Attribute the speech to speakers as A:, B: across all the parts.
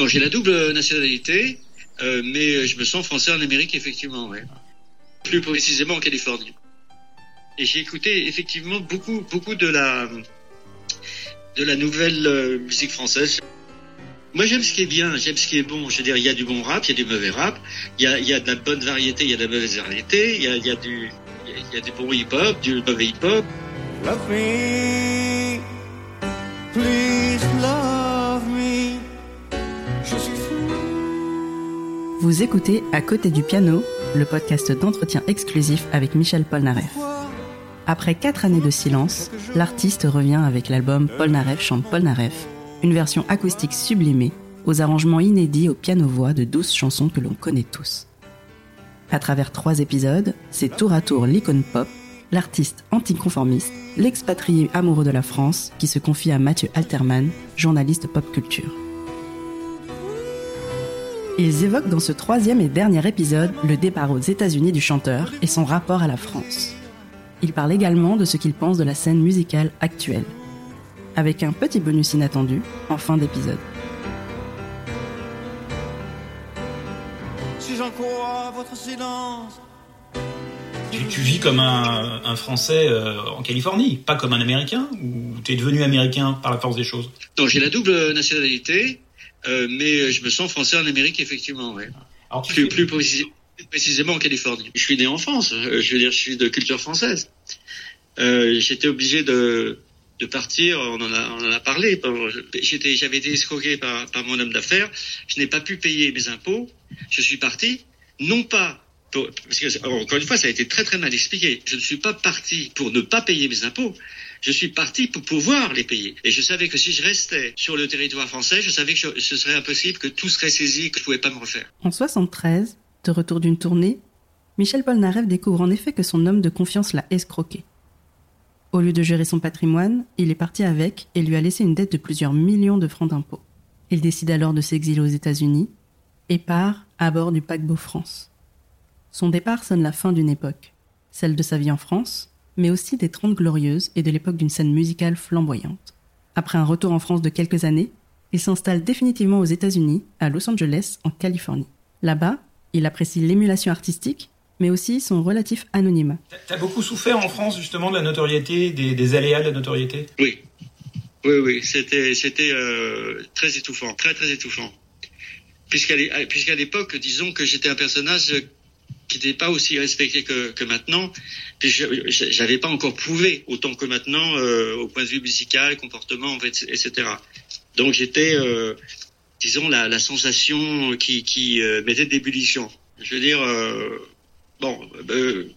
A: Donc j'ai la double nationalité, euh, mais je me sens français en Amérique, effectivement. Plus précisément en Californie. Et j'ai écouté effectivement beaucoup, beaucoup de la, de la nouvelle euh, musique française. Moi, j'aime ce qui est bien, j'aime ce qui est bon. Je veux dire, il y a du bon rap, il y a du mauvais rap, il y a, y a de la bonne variété, il y a de la mauvaise variété, il y a, y a du, il y a du bon hip-hop, du mauvais hip-hop.
B: Love me, please
C: Vous écoutez À côté du piano, le podcast d'entretien exclusif avec Michel Polnareff. Après quatre années de silence, l'artiste revient avec l'album Polnareff chante Polnareff, une version acoustique sublimée aux arrangements inédits au piano-voix de douze chansons que l'on connaît tous. À travers trois épisodes, c'est tour à tour l'icône pop, l'artiste anticonformiste, l'expatrié amoureux de la France qui se confie à Mathieu Alterman, journaliste pop culture. Ils évoquent dans ce troisième et dernier épisode le départ aux États-Unis du chanteur et son rapport à la France. Ils parlent également de ce qu'ils pensent de la scène musicale actuelle, avec un petit bonus inattendu en fin d'épisode.
B: Si j'en crois votre silence.
D: Tu, tu vis comme un, un Français euh, en Californie, pas comme un Américain, ou tu es devenu Américain par la force des choses?
A: Donc j'ai la double nationalité, euh, mais je me sens français en Amérique, effectivement, ouais.
D: Alors,
A: Plus, plus précis- précisément en Californie. Je suis né en France, euh, je veux dire, je suis de culture française. Euh, J'étais obligé de, de partir, on en a, on en a parlé. J'étais, j'avais été escroqué par, par mon homme d'affaires, je n'ai pas pu payer mes impôts, je suis parti, non pas pour- parce que, encore une fois, ça a été très très mal expliqué. Je ne suis pas parti pour ne pas payer mes impôts. Je suis parti pour pouvoir les payer. Et je savais que si je restais sur le territoire français, je savais que ce serait impossible, que tout serait saisi, que je pouvais pas me refaire.
C: En 73, de retour d'une tournée, Michel Polnareff découvre en effet que son homme de confiance l'a escroqué. Au lieu de gérer son patrimoine, il est parti avec et lui a laissé une dette de plusieurs millions de francs d'impôts. Il décide alors de s'exiler aux États-Unis et part à bord du paquebot France. Son départ sonne la fin d'une époque, celle de sa vie en France, mais aussi des Trente Glorieuses et de l'époque d'une scène musicale flamboyante. Après un retour en France de quelques années, il s'installe définitivement aux États-Unis, à Los Angeles, en Californie. Là-bas, il apprécie l'émulation artistique, mais aussi son relatif anonymat.
D: T'as- beaucoup souffert en France justement de la notoriété, des, des aléas de la notoriété?
A: Oui, oui, oui, c'était c'était euh, très étouffant, très très étouffant. Puisqu'à l'époque, disons que j'étais un personnage qui n'était pas aussi respecté que, que maintenant, puis j'avais pas encore prouvé autant que maintenant euh, au point de vue musical, comportement, etc. Donc j'étais, euh, disons, la, la sensation qui, qui euh, mettait de l'ébullition. Je veux dire, euh, bon, euh,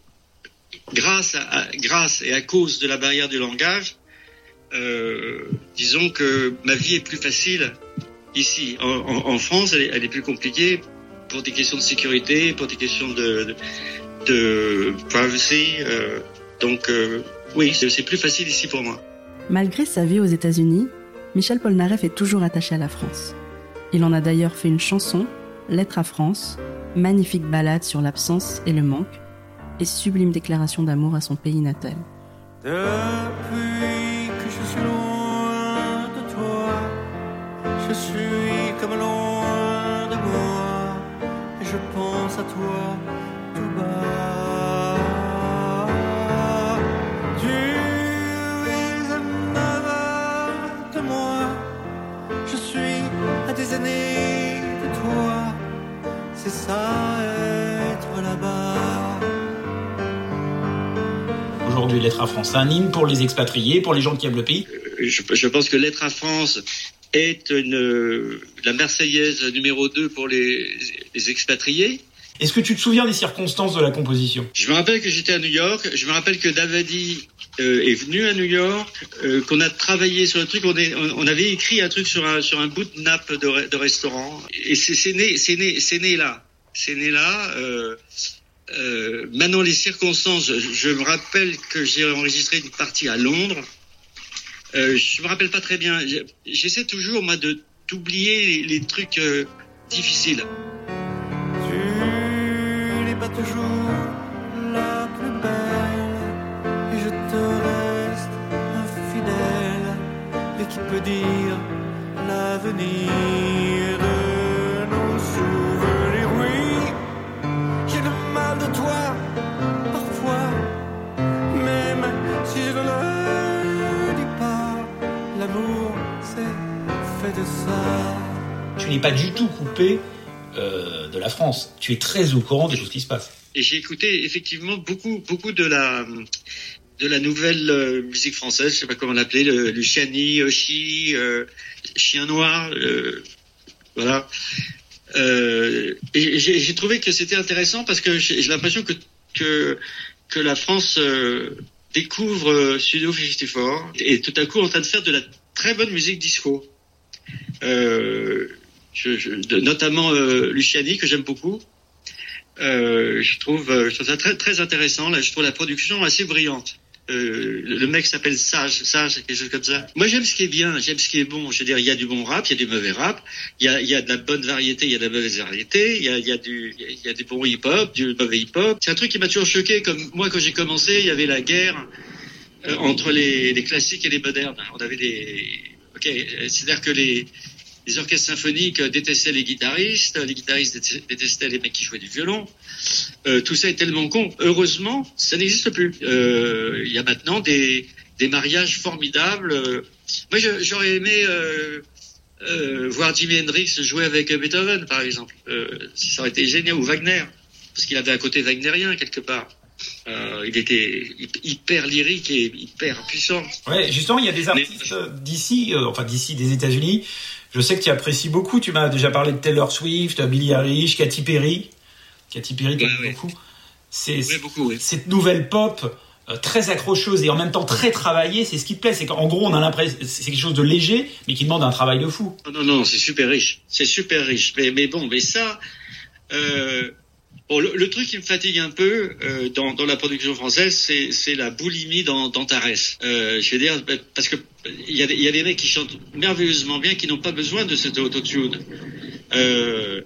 A: grâce, à, grâce et à cause de la barrière du langage, euh, disons que ma vie est plus facile ici. En, en- en France, elle est plus compliquée pour des questions de sécurité, pour des questions de, de, de privacy. euh, donc, euh, oui, c'est c'est plus facile ici pour moi.
C: Malgré sa vie aux États-Unis, Michel Polnareff est toujours attaché à la France. Il en a d'ailleurs fait une chanson, Lettre à France, magnifique ballade sur l'absence et le manque, et sublime déclaration d'amour à son pays natal.
B: Depuis toi tout bas. Tu es à neuf heures de moi, je suis à des années de toi, c'est ça être là-bas.
D: Aujourd'hui, l'être à France, un hymne pour les expatriés, pour les gens qui aiment le pays.
A: Je, je pense que Lettre à France est une, euh, la Marseillaise numéro 2 pour les, les expatriés.
D: Est-ce que tu te souviens des circonstances de la composition?
A: Je me rappelle que j'étais à New York. Je me rappelle que Davadi euh, est venu à New York, euh, qu'on a travaillé sur le truc. On, avait écrit un truc sur un, sur un bout de nappe de, re- de restaurant. Et c'est né, c'est né, c'est né là. C'est né là. Euh, maintenant, les circonstances. Je, me rappelle que j'ai enregistré une partie à Londres. Euh, je me rappelle pas très bien. J'essaie toujours moi d'oublier les, trucs difficiles.
B: peut dire l'avenir de nos souvenirs. Oui, j'ai le mal de toi parfois, même si je ne le dis pas. L'amour, c'est fait de ça.
D: Tu n'es pas du tout coupé euh, de la France. Tu es très au courant des choses qui se passent.
A: J'ai écouté effectivement beaucoup, beaucoup de la de la nouvelle euh, musique française, je sais pas comment l'appeler, le Luciani, Oshi, euh, Chien Noir, euh, voilà. Euh, et j'ai trouvé que c'était intéressant parce que j'ai l'impression que, que la France découvre Studio 54 et tout à coup en train de faire de la très bonne musique disco. Notamment Luciani que j'aime beaucoup. Je trouve, je trouve ça très très intéressant. Là, je trouve la production assez brillante. Euh, le mec s'appelle Sage, Sage, quelque chose comme ça. Moi, j'aime ce qui est bien, j'aime ce qui est bon. Je veux dire, il y a du bon rap, il y a du mauvais rap, il y a, y a de la bonne variété, il y a de la mauvaise variété, il y a, y a du, il y a du bon hip-hop, du mauvais hip-hop. C'est un truc qui m'a toujours choqué. Comme moi, quand j'ai commencé, il y avait la guerre euh, entre les, les classiques et les modernes. On avait des, ok, c'est-à-dire que les les orchestres symphoniques euh, détestaient les guitaristes, les guitaristes détestaient- les mecs qui jouaient du violon. Euh, tout ça est tellement con. Heureusement, ça n'existe plus. Euh, Il y a maintenant des, des mariages formidables. Moi, j'aurais aimé euh, voir Jimi Hendrix jouer avec Beethoven, par exemple. Ça aurait été génial. Ou Wagner, parce qu'il avait un côté wagnérien quelque part. Euh, il était hy- hyper lyrique et hyper puissant.
D: Ouais, justement, il y a des artistes d'ici, euh, enfin d'ici, des États-Unis. Je sais que tu apprécies beaucoup. Tu m'as déjà parlé de Taylor Swift, Billie Eilish, Katy Perry. Katy Perry, t'aimes
A: Ouais, ouais.
D: beaucoup. C'est
A: beaucoup,
D: cette nouvelle pop euh, très accrocheuse et en même temps très travaillée. C'est ce qui te plaît. C'est qu'en gros, on a l'impression, c'est quelque chose de léger, mais qui demande un travail de fou.
A: Non, non, non, c'est super riche. C'est super riche. Mais, mais bon, mais ça, euh, bon, le, le truc qui me fatigue un peu euh, dans, dans la production française, c'est, la boulimie dans, Tarès. Euh, je veux dire, parce que il y, a y a des mecs qui chantent merveilleusement bien, qui n'ont pas besoin de cette autotune. Euh,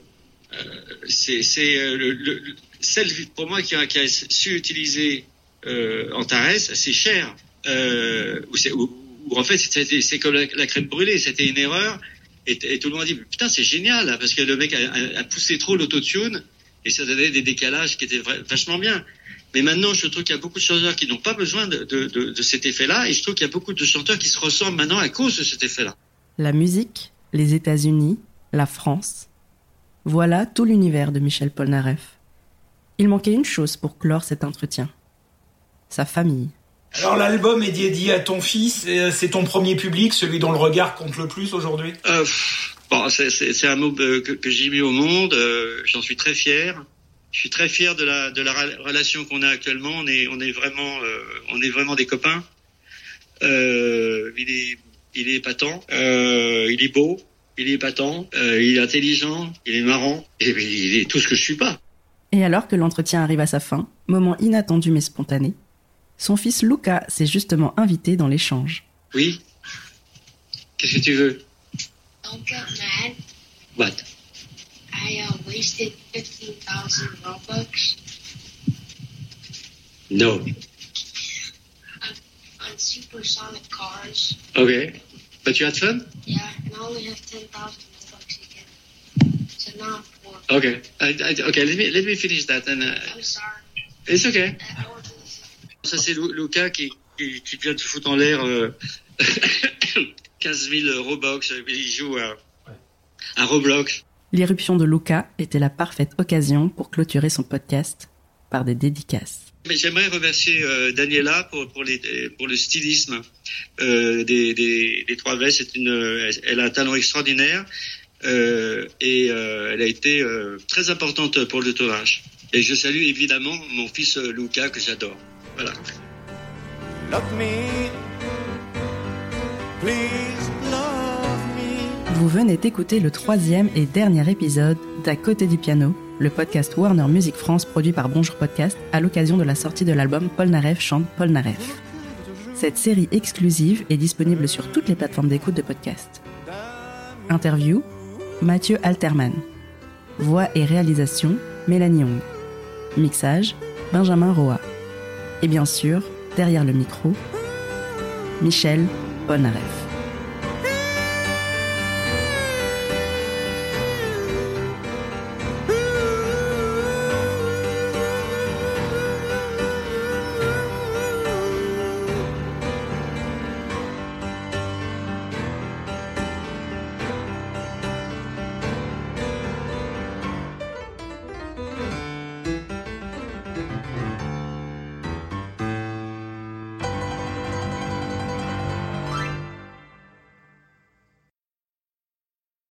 A: euh, c'est, euh, le, le- le- celle pour moi qui a, qui a su utiliser euh, Antares, c'est cher. Euh, ou en fait, c'est, comme la, crème brûlée, c'était une erreur. Et, et tout le monde a dit, putain, c'est génial, hein, parce que le mec a- a poussé trop l'autotune et ça donnait des décalages qui étaient vachement bien. Mais maintenant, je trouve qu'il y a beaucoup de chanteurs qui n'ont pas besoin de, de, de, de cet effet-là, et je trouve qu'il y a beaucoup de chanteurs qui se ressemblent maintenant à cause de cet effet-là.
C: La musique, les États-Unis, la France. Voilà tout l'univers de Michel Polnareff. Il manquait une chose pour clore cet entretien. Sa famille.
D: Alors l'album est dédié à ton fils. et C'est ton premier public, celui dont le regard compte le plus aujourd'hui?
A: Euh, pff, bon, c'est- c'est c'est un mot que, que j'ai mis au monde. euh, J'en suis très fier. Je suis très fier de la de la relation qu'on a actuellement. On est on est vraiment euh, on est vraiment des copains. Euh, il est il est épatant. Euh, il est beau. Il est épatant. Euh, il est intelligent. Il est marrant. Et il est tout ce que je suis pas.
C: Et alors que l'entretien arrive à sa fin, moment inattendu mais spontané, son fils Luca s'est justement invité dans l'échange.
A: Oui. Qu'est-ce que tu veux?
E: Don't get mad.
A: What?
E: I uh, wasted 15,000 Robux
A: No.
E: on, on supersonic cars.
A: Okay. But you had fun?
E: Yeah, and I only have 10,000 Robux again. So now I'm poor.
A: Okay. I, I, okay. Let me let me finish that and uh,
E: I'm sorry.
A: it's okay.
E: I.
A: Ça, c'est Lu- Luca qui, qui, qui vient de foutre en l'air euh, 15 000 Roblox. Il joue à, à Roblox.
C: L'irruption de Luca était la parfaite occasion pour clôturer son podcast par des dédicaces.
A: Mais j'aimerais remercier euh, Daniela pour, pour, les, pour le stylisme euh, des, des, des trois vestes. C'est une, euh, elle a un talent extraordinaire euh, et euh, elle a été euh, très importante pour le tournage. Et je salue évidemment mon fils Luca que j'adore. Voilà.
B: Love me.
C: Vous venez d'écouter le troisième et dernier épisode d'À côté du piano, le podcast Warner Music France produit par Bonjour Podcast à l'occasion de la sortie de l'album Paul Naref chante Paul Naref. Cette série exclusive est disponible sur toutes les plateformes d'écoute de podcast. Interview Mathieu Alterman. Voix et réalisation Mélanie Young. Mixage Benjamin Roa. Et bien sûr, derrière le micro, Michel Polnareff.